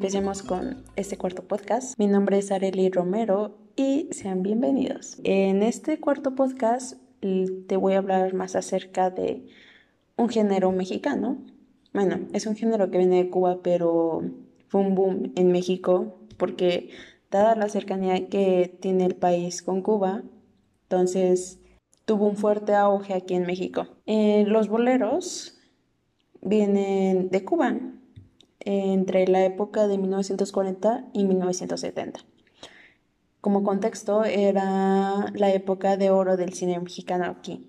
empecemos con este cuarto podcast. Mi nombre es Areli Romero y sean bienvenidos. En este cuarto podcast te voy a hablar más acerca de un género mexicano. Bueno, es un género que viene de Cuba, pero fue un boom en México porque dada la cercanía que tiene el país con Cuba, entonces tuvo un fuerte auge aquí en México. Eh, los boleros vienen de Cuba entre la época de 1940 y 1970. Como contexto, era la época de oro del cine mexicano aquí.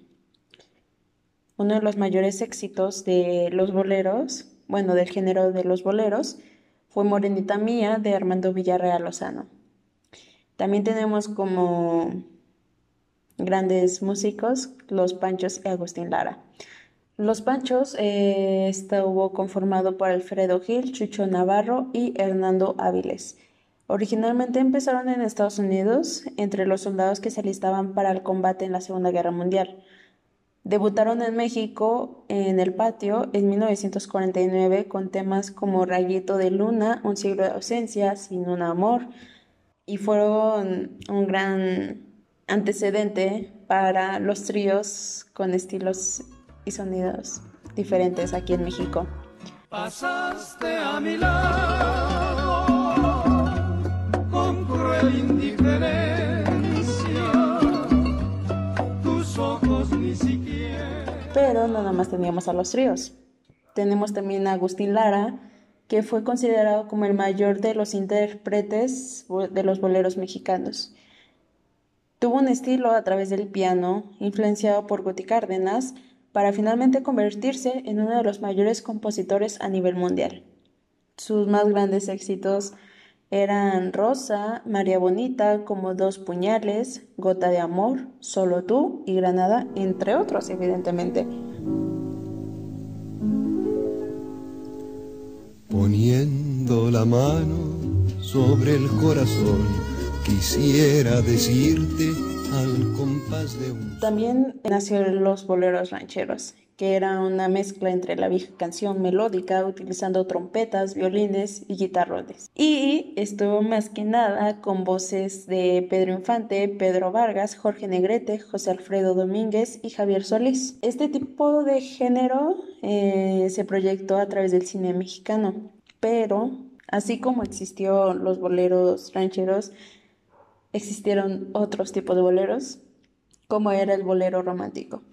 Uno de los mayores éxitos de los boleros, bueno, del género de los boleros, fue Morenita Mía de Armando Villarreal Lozano. También tenemos como grandes músicos los Panchos y Agustín Lara. Los Panchos eh, estuvo conformado por Alfredo Gil, Chucho Navarro y Hernando Áviles. Originalmente empezaron en Estados Unidos entre los soldados que se alistaban para el combate en la Segunda Guerra Mundial. Debutaron en México en el patio en 1949 con temas como Rayito de Luna, Un siglo de ausencia, Sin un amor, y fueron un gran antecedente para los tríos con estilos y sonidos diferentes aquí en México. Pasaste a mi lado con cruel indiferencia, tus ojos ni siquiera. Pero no nada más teníamos a los tríos. Tenemos también a Agustín Lara, que fue considerado como el mayor de los intérpretes de los boleros mexicanos. Tuvo un estilo a través del piano, influenciado por Guti Cárdenas, para finalmente convertirse en uno de los mayores compositores a nivel mundial. Sus más grandes éxitos eran Rosa, María Bonita, como dos puñales, Gota de Amor, Solo tú y Granada, entre otros, evidentemente. Poniendo la mano sobre el corazón, quisiera decirte También nació los boleros rancheros, que era una mezcla entre la vieja canción melódica utilizando trompetas, violines y guitarrones. Y estuvo más que nada con voces de Pedro Infante, Pedro Vargas, Jorge Negrete, José Alfredo Domínguez y Javier Solís. Este tipo de género eh, se proyectó a través del cine mexicano, pero así como existió los boleros rancheros, existieron otros tipos de boleros, como era el bolero romántico,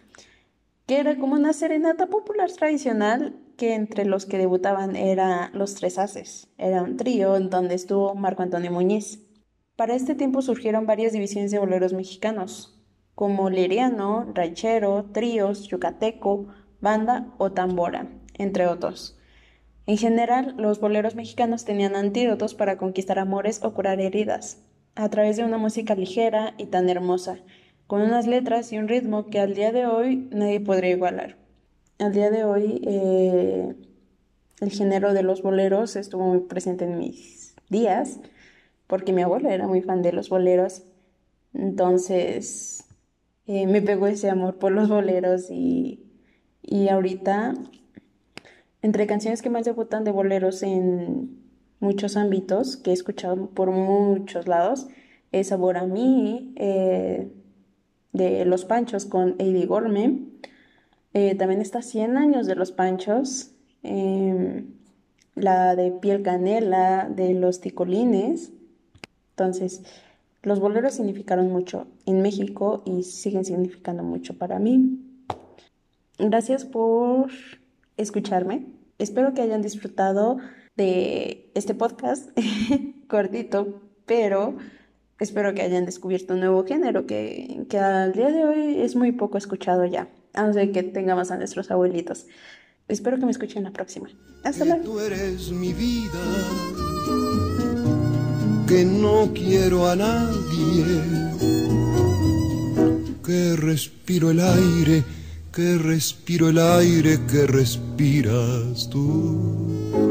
que era como una serenata popular tradicional que entre los que debutaban era Los Tres Haces. Era un trío en donde estuvo Marco Antonio Muñiz. Para este tiempo surgieron varias divisiones de boleros mexicanos, como liriano, ranchero, tríos, yucateco, banda o tambora, entre otros. En general, los boleros mexicanos tenían antídotos para conquistar amores o curar heridas a través de una música ligera y tan hermosa, con unas letras y un ritmo que al día de hoy nadie podría igualar. Al día de hoy eh, el género de los boleros estuvo muy presente en mis días, porque mi abuela era muy fan de los boleros, entonces eh, me pegó ese amor por los boleros y, y ahorita, entre canciones que más debutan de boleros en muchos ámbitos que he escuchado por muchos lados. Es Sabor a mí, eh, de Los Panchos con Eddie Gorme. Eh, también está 100 años de Los Panchos. Em, la de Piel Canela, de Los Ticolines. Entonces, los boleros significaron mucho en México y siguen significando mucho para mí. Gracias por escucharme. Espero que hayan disfrutado de este podcast cortito, pero espero que hayan descubierto un nuevo género que, que al día de hoy es muy poco escuchado ya, a no ser que tengamos a nuestros abuelitos. Espero que me escuchen la próxima. Hasta luego. Tú eres mi vida, que no quiero a nadie, que respiro el aire, que respiro el aire que respiras tú